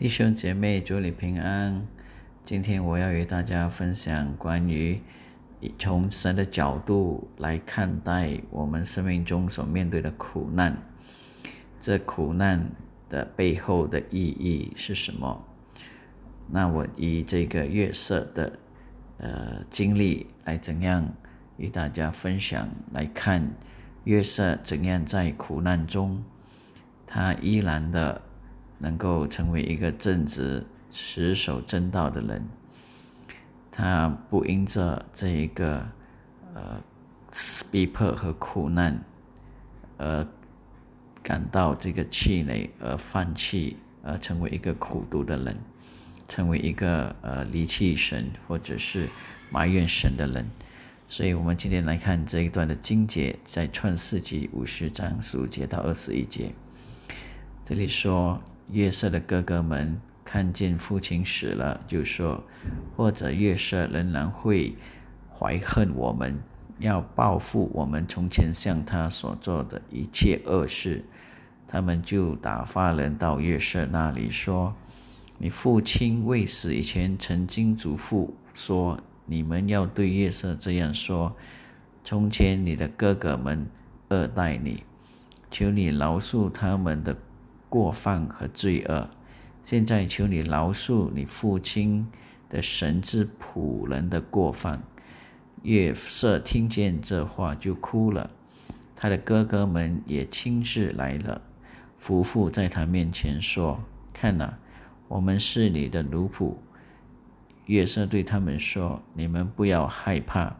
弟兄姐妹，祝你平安。今天我要与大家分享关于从神的角度来看待我们生命中所面对的苦难。这苦难的背后的意义是什么？那我以这个月色的呃经历来怎样与大家分享？来看月色怎样在苦难中，他依然的。能够成为一个正直、持守正道的人，他不因着这一个呃逼迫和苦难而感到这个气馁而放弃，而成为一个苦读的人，成为一个呃离弃神或者是埋怨神的人。所以，我们今天来看这一段的经节，在创世纪五十章十五节到二十一节，这里说。月色的哥哥们看见父亲死了，就说：“或者月色仍然会怀恨我们，要报复我们从前向他所做的一切恶事。”他们就打发人到月色那里说：“你父亲未死以前，曾经嘱咐说，你们要对月色这样说：从前你的哥哥们恶待你，求你饶恕他们的。”过犯和罪恶，现在求你饶恕你父亲的神之仆人的过犯。月色听见这话就哭了，他的哥哥们也亲自来了，夫妇在他面前说：“看呐，我们是你的奴仆。”月色对他们说：“你们不要害怕，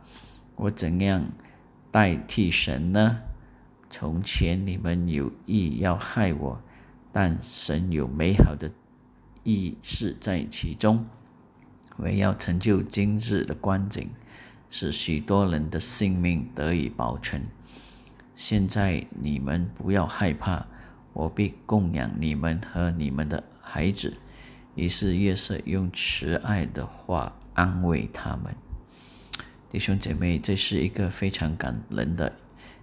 我怎样代替神呢？从前你们有意要害我。”但神有美好的意识在其中，为要成就今日的光景，使许多人的性命得以保存。现在你们不要害怕，我必供养你们和你们的孩子。于是约瑟用慈爱的话安慰他们。弟兄姐妹，这是一个非常感人的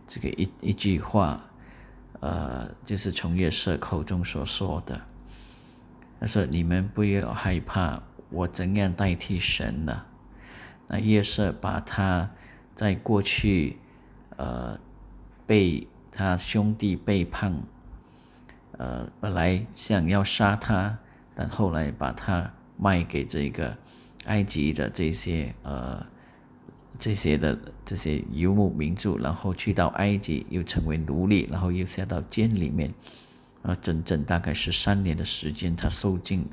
这个一一句话。呃，就是从月色口中所说的，他说：“你们不要害怕，我怎样代替神呢？”那月色把他在过去，呃，被他兄弟背叛，呃，本来想要杀他，但后来把他卖给这个埃及的这些呃。这些的这些游牧民族，然后去到埃及，又成为奴隶，然后又下到监里面，啊，整整大概是三年的时间，他受尽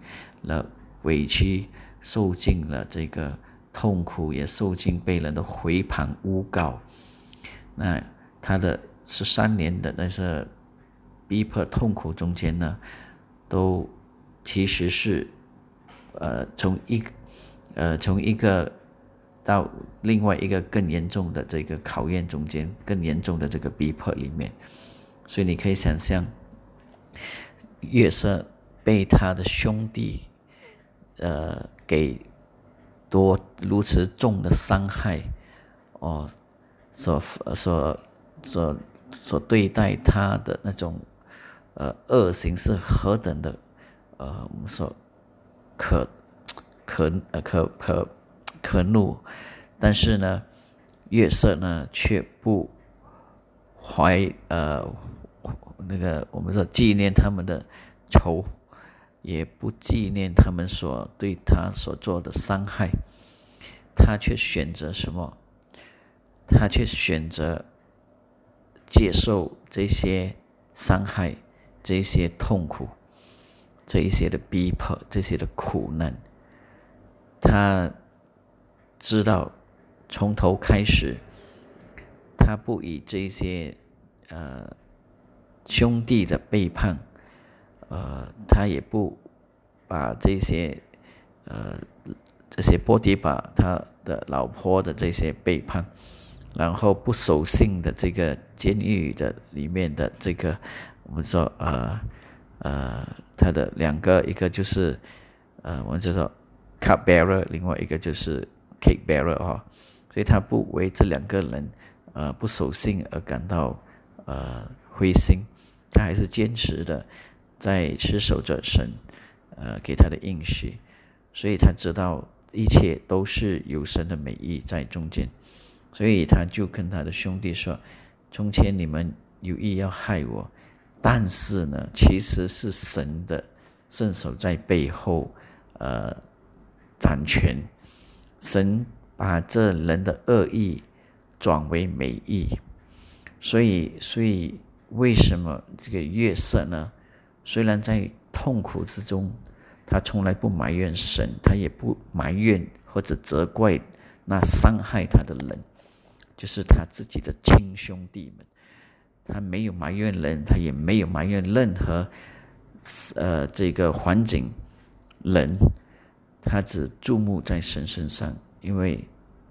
了委屈，受尽了这个痛苦，也受尽被人的回盘诬告。那他的十三年的那些逼迫痛苦中间呢，都其实是呃从一呃从一个。到另外一个更严重的这个考验中间，更严重的这个逼迫里面，所以你可以想象，月色被他的兄弟，呃，给多如此重的伤害，哦，所所所所对待他的那种呃恶行是何等的，呃，我们说可可可可。可怒，但是呢，月色呢却不怀呃那个我们说纪念他们的仇，也不纪念他们所对他所做的伤害，他却选择什么？他却选择接受这些伤害、这些痛苦、这一些的逼迫、这些的苦难，他。知道从头开始，他不以这些呃兄弟的背叛，呃，他也不把这些呃这些波迪把他的老婆的这些背叛，然后不守信的这个监狱的里面的这个我们说呃呃他的两个一个就是呃我们就说 cup bearer，另外一个就是。Cake bearer 啊，所以他不为这两个人呃不守信而感到呃灰心，他还是坚持的在持守着神呃给他的应许，所以他知道一切都是有神的美意在中间，所以他就跟他的兄弟说：“从前你们有意要害我，但是呢，其实是神的圣手在背后，呃，掌权，神把这人的恶意转为美意，所以，所以为什么这个月色呢？虽然在痛苦之中，他从来不埋怨神，他也不埋怨或者责怪那伤害他的人，就是他自己的亲兄弟们。他没有埋怨人，他也没有埋怨任何呃这个环境人，他只注目在神身上，因为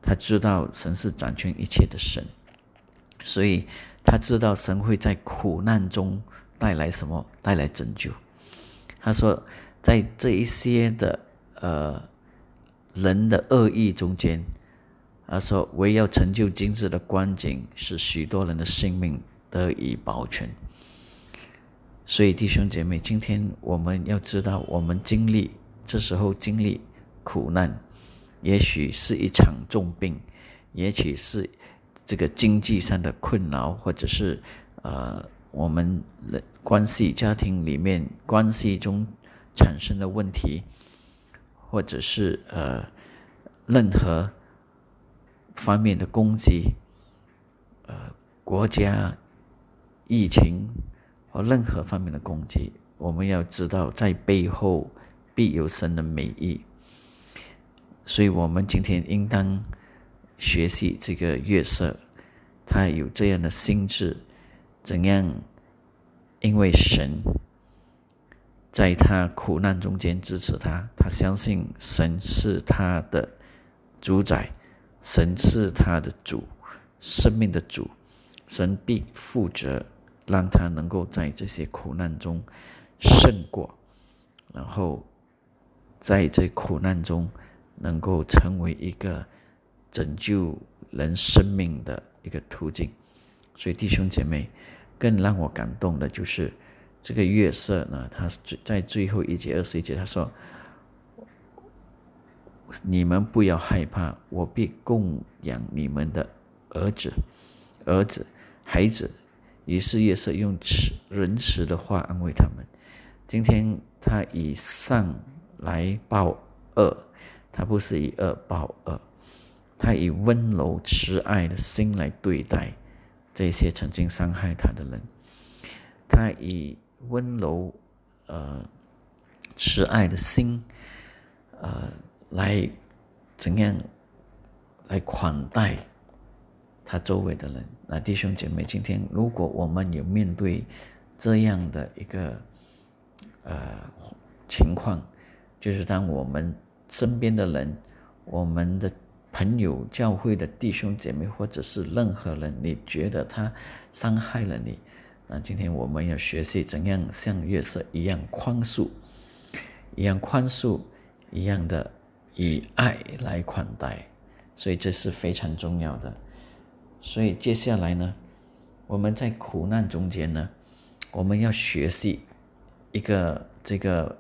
他知道神是掌权一切的神，所以他知道神会在苦难中带来什么，带来拯救。他说，在这一些的呃人的恶意中间，他说唯要成就今日的光景，使许多人的性命得以保全。所以弟兄姐妹，今天我们要知道，我们经历这时候经历苦难，也许是一场重病，也许是这个经济上的困扰，或者是呃。我们关系、家庭里面关系中产生的问题，或者是呃任何方面的攻击，呃国家疫情或任何方面的攻击，我们要知道在背后必有神的美意，所以我们今天应当学习这个月色，他有这样的心智。怎样？因为神在他苦难中间支持他，他相信神是他的主宰，神是他的主，生命的主，神必负责让他能够在这些苦难中胜过，然后在这苦难中能够成为一个拯救人生命的一个途径。所以弟兄姐妹，更让我感动的就是这个月色呢，他在最后一节二十一节，他说：“你们不要害怕，我必供养你们的儿子、儿子、孩子。”于是月色用慈仁慈的话安慰他们。今天他以上来报恶，他不是以恶报恶，他以温柔慈爱的心来对待。这些曾经伤害他的人，他以温柔、呃慈爱的心，呃来怎样来款待他周围的人？那弟兄姐妹，今天如果我们有面对这样的一个呃情况，就是当我们身边的人，我们的。朋友、教会的弟兄姐妹，或者是任何人，你觉得他伤害了你，那今天我们要学习怎样像月色一样宽恕，一样宽恕，一样的以爱来款待，所以这是非常重要的。所以接下来呢，我们在苦难中间呢，我们要学习一个这个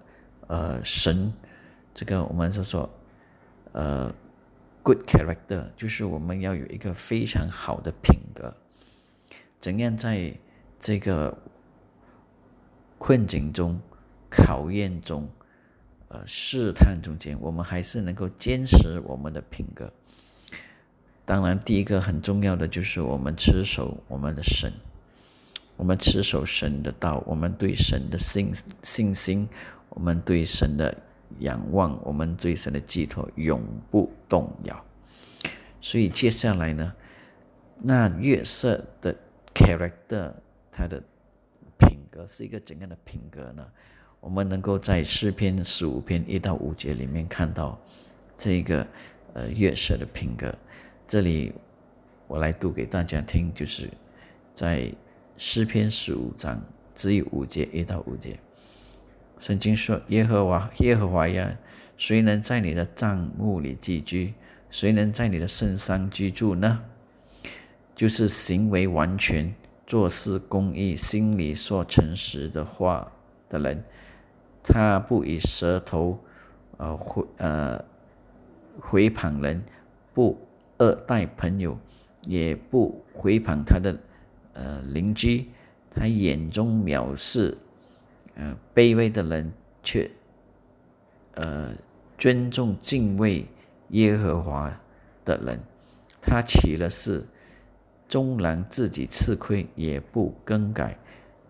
呃神，这个我们就说呃。Good character 就是我们要有一个非常好的品格，怎样在这个困境中、考验中、呃试探中间，我们还是能够坚持我们的品格。当然，第一个很重要的就是我们持守我们的神，我们持守神的道，我们对神的信信心，我们对神的。仰望我们对神的寄托，永不动摇。所以接下来呢，那月色的 character，它的品格是一个怎样的品格呢？我们能够在诗篇十五篇一到五节里面看到这个呃月色的品格。这里我来读给大家听，就是在诗篇十五章只有五节一到五节。圣经说：“耶和华，耶和华呀，谁能在你的帐幕里寄居？谁能在你的圣山居住呢？就是行为完全、做事公义、心里说诚实的话的人。他不以舌头，呃，回呃，回谤人，不恶待朋友，也不回谤他的呃邻居，他眼中藐视，呃，卑微的人，却呃尊重敬畏耶和华的人，他起了誓。终然自己吃亏也不更改，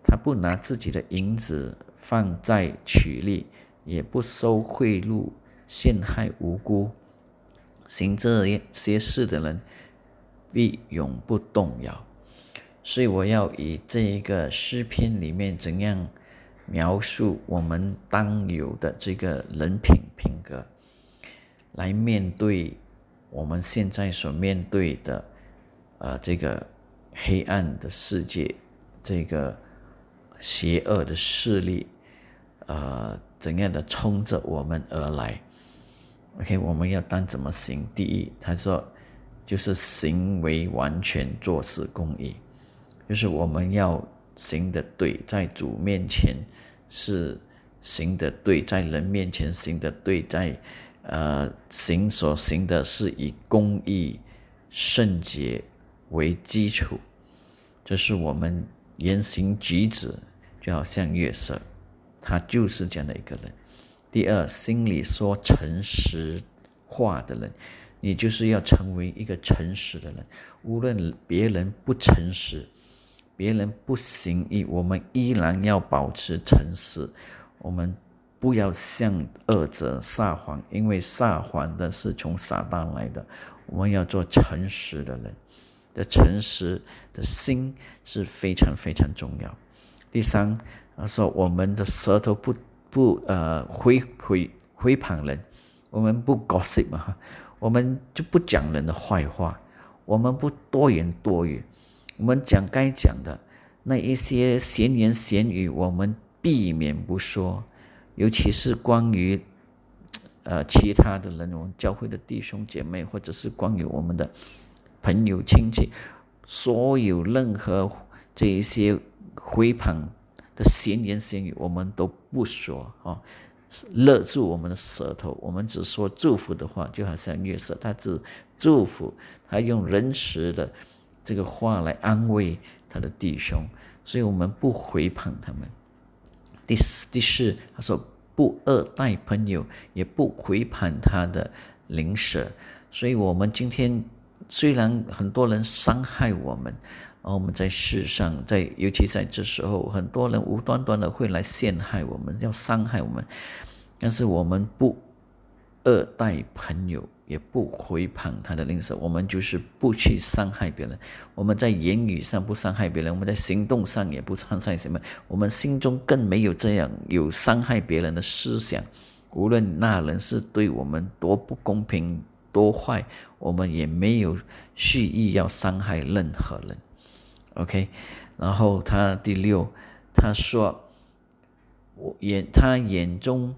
他不拿自己的银子放在取利，也不收贿赂陷害无辜，行这些事的人必永不动摇。所以我要以这一个诗篇里面怎样描述我们当有的这个人品品格，来面对我们现在所面对的。呃，这个黑暗的世界，这个邪恶的势力，呃，怎样的冲着我们而来？OK，我们要当怎么行？第一，他说，就是行为完全，做事公义，就是我们要行的对，在主面前是行的对，在人面前行的对，在呃行所行的是以公义、圣洁。为基础，这是我们言行举止，就好像月色，他就是这样的一个人。第二，心里说诚实话的人，你就是要成为一个诚实的人。无论别人不诚实，别人不行义，我们依然要保持诚实。我们不要向恶者撒谎，因为撒谎的是从撒旦来的。我们要做诚实的人。的诚实的心是非常非常重要。第三，他说我们的舌头不不呃回回回旁人，我们不 gossip 嘛，我们就不讲人的坏话，我们不多言多语，我们讲该讲的那一些闲言闲语，我们避免不说，尤其是关于呃其他的人，我们教会的弟兄姐妹，或者是关于我们的。朋友、亲戚，所有任何这一些回旁的闲言闲语，我们都不说啊，勒住我们的舌头。我们只说祝福的话，就好像月色，他只祝福，他用仁慈的这个话来安慰他的弟兄，所以我们不回捧他们。第四，第四，他说不二待朋友，也不回捧他的邻舍，所以我们今天。虽然很多人伤害我们，而我们在世上，在尤其在这时候，很多人无端端的会来陷害我们，要伤害我们，但是我们不二待朋友，也不回旁他的吝啬，我们就是不去伤害别人。我们在言语上不伤害别人，我们在行动上也不伤害什么，我们心中更没有这样有伤害别人的思想。无论那人是对我们多不公平。多坏，我们也没有蓄意要伤害任何人，OK。然后他第六，他说，我眼他眼中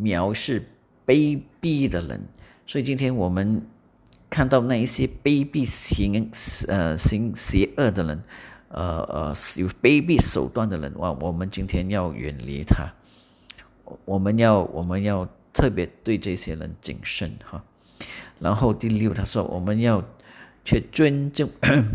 藐视卑鄙的人，所以今天我们看到那一些卑鄙行呃行邪恶的人，呃呃有卑鄙手段的人，哇，我们今天要远离他，我们要我们要特别对这些人谨慎哈。然后第六，他说我们要去尊重、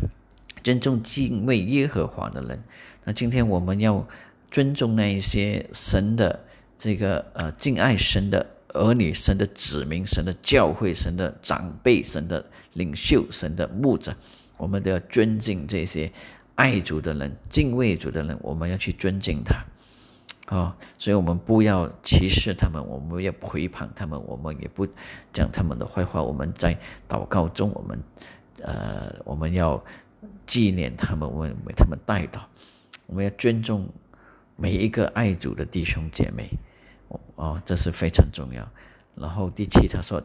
尊重、敬畏耶和华的人。那今天我们要尊重那一些神的这个呃敬爱神的儿女、神的子民、神的教会、神的长辈、神的领袖、神的牧者，我们都要尊敬这些爱主的人、敬畏主的人。我们要去尊敬他。啊，所以我们不要歧视他们，我们要回旁他们，我们也不讲他们的坏话。我们在祷告中，我们呃，我们要纪念他们，我们为他们代祷，我们要尊重每一个爱主的弟兄姐妹。哦，这是非常重要。然后第七，他说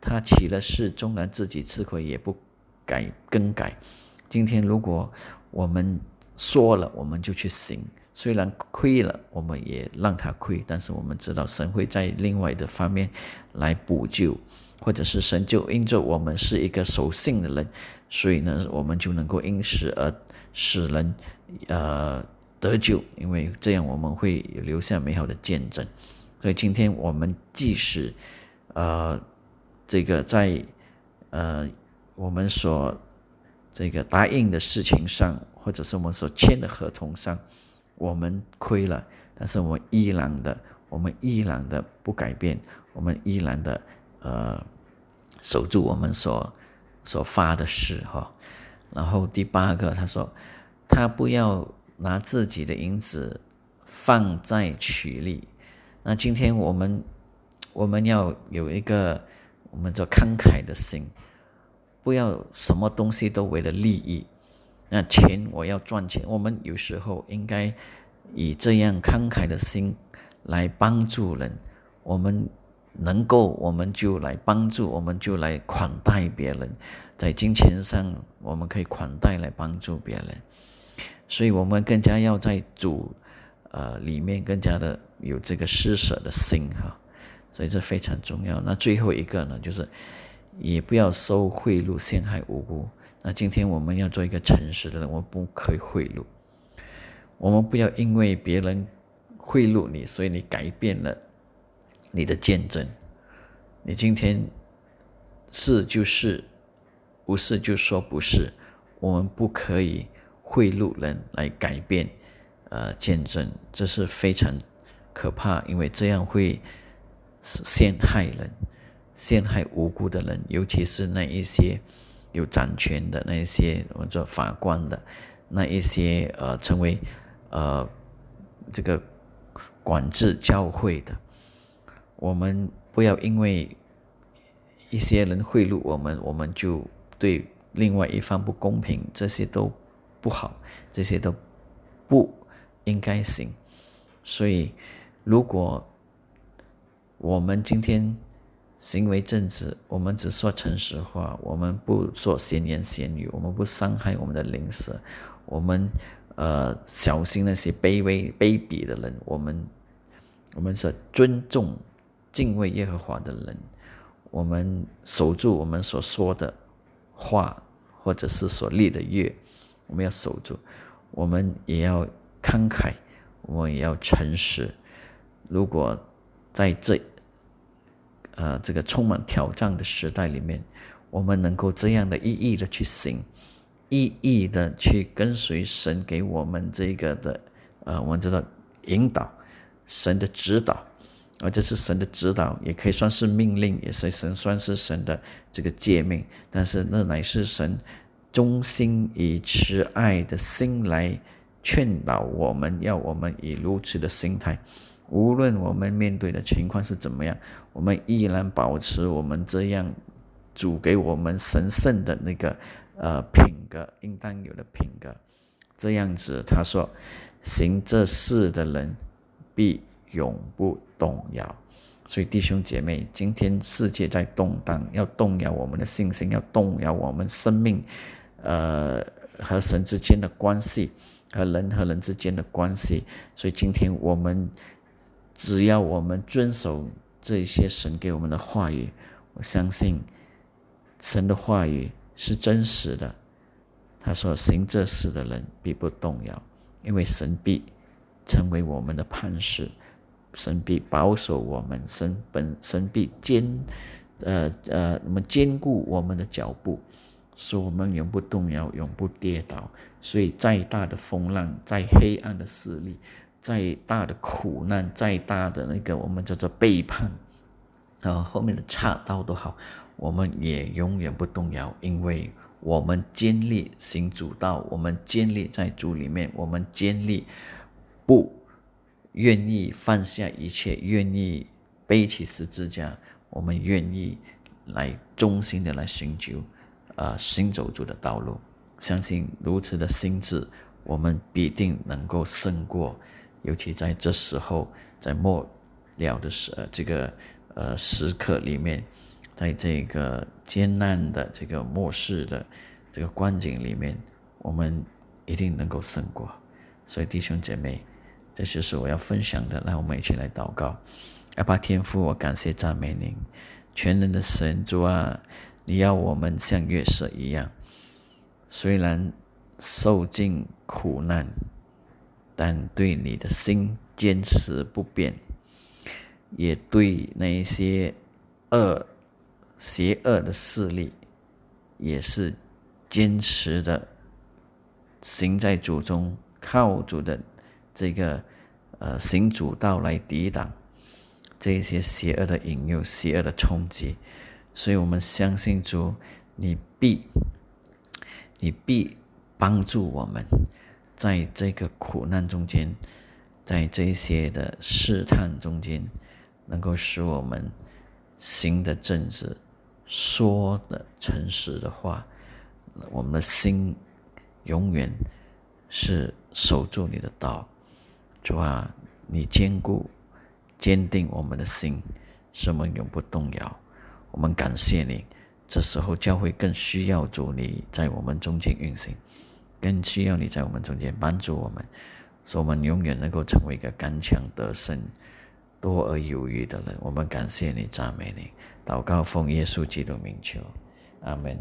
他起了誓，终然自己吃亏，也不改更改。今天如果我们说了，我们就去行。虽然亏了，我们也让他亏，但是我们知道神会在另外的方面来补救，或者是神就因着我们是一个守信的人，所以呢，我们就能够因此而使人呃得救，因为这样我们会留下美好的见证。所以今天我们即使呃这个在呃我们所这个答应的事情上，或者是我们所签的合同上，我们亏了，但是我们依然的，我们依然的不改变，我们依然的呃守住我们所所发的誓哈。然后第八个，他说他不要拿自己的银子放在取利。那今天我们我们要有一个我们叫慷慨的心，不要什么东西都为了利益。那钱我要赚钱，我们有时候应该以这样慷慨的心来帮助人。我们能够，我们就来帮助，我们就来款待别人。在金钱上，我们可以款待来帮助别人。所以，我们更加要在主。呃，里面更加的有这个施舍的心哈，所以这非常重要。那最后一个呢，就是也不要收贿赂，陷害无辜。那今天我们要做一个诚实的人，我们不可以贿赂。我们不要因为别人贿赂你，所以你改变了你的见证。你今天是就是，不是就说不是。我们不可以贿赂人来改变。呃，见证这是非常可怕，因为这样会陷害人，陷害无辜的人，尤其是那一些有掌权的那一些，我们说法官的那一些，呃，成为呃这个管制教会的，我们不要因为一些人贿赂我们，我们就对另外一方不公平，这些都不好，这些都不。应该行，所以如果我们今天行为正直，我们只说诚实话，我们不做闲言闲语，我们不伤害我们的邻舍，我们呃小心那些卑微卑鄙的人，我们我们是尊重敬畏耶和华的人，我们守住我们所说的话，或者是所立的约，我们要守住，我们也要。慷慨，我也要诚实。如果在这，呃，这个充满挑战的时代里面，我们能够这样的一意的去行，一意的去跟随神给我们这个的，呃，我们知道引导，神的指导，而这是神的指导，也可以算是命令，也是神算是神的这个诫命。但是那乃是神忠心以慈爱的心来。劝导我们要我们以如此的心态，无论我们面对的情况是怎么样，我们依然保持我们这样主给我们神圣的那个呃品格，应当有的品格。这样子，他说，行这事的人必永不动摇。所以弟兄姐妹，今天世界在动荡，要动摇我们的信心，要动摇我们生命，呃和神之间的关系。和人和人之间的关系，所以今天我们只要我们遵守这些神给我们的话语，我相信神的话语是真实的。他说：“行这事的人必不动摇，因为神必成为我们的磐石，神必保守我们，神本神必坚，呃呃，那么坚固我们的脚步。”使我们永不动摇，永不跌倒。所以，再大的风浪，再黑暗的势力，再大的苦难，再大的那个我们叫做背叛，啊，后面的岔道都好，我们也永远不动摇，因为我们坚立行主道，我们坚立在主里面，我们坚立不愿意放下一切，愿意背起十字架，我们愿意来忠心的来寻求。呃，行走主的道路，相信如此的心智，我们必定能够胜过。尤其在这时候，在末了的时这个呃时刻里面，在这个艰难的这个末世的这个光景里面，我们一定能够胜过。所以弟兄姐妹，这就是我要分享的。来，我们一起来祷告。阿爸天父，我感谢赞美您，全能的神主啊！你要我们像月色一样，虽然受尽苦难，但对你的心坚持不变。也对那一些恶、邪恶的势力，也是坚持的行在主中，靠主的这个呃行主道来抵挡这些邪恶的引诱、邪恶的冲击。所以我们相信主，你必你必帮助我们，在这个苦难中间。在这些的试探中间，能够使我们行的正直，说的诚实的话，我们的心永远是守住你的道。主啊，你坚固、坚定我们的心，使我们永不动摇。我们感谢你。这时候教会更需要主你在我们中间运行，更需要你在我们中间帮助我们。使我们永远能够成为一个刚强得胜、多而有余的人。我们感谢你，赞美你，祷告奉耶稣基督名求，阿门。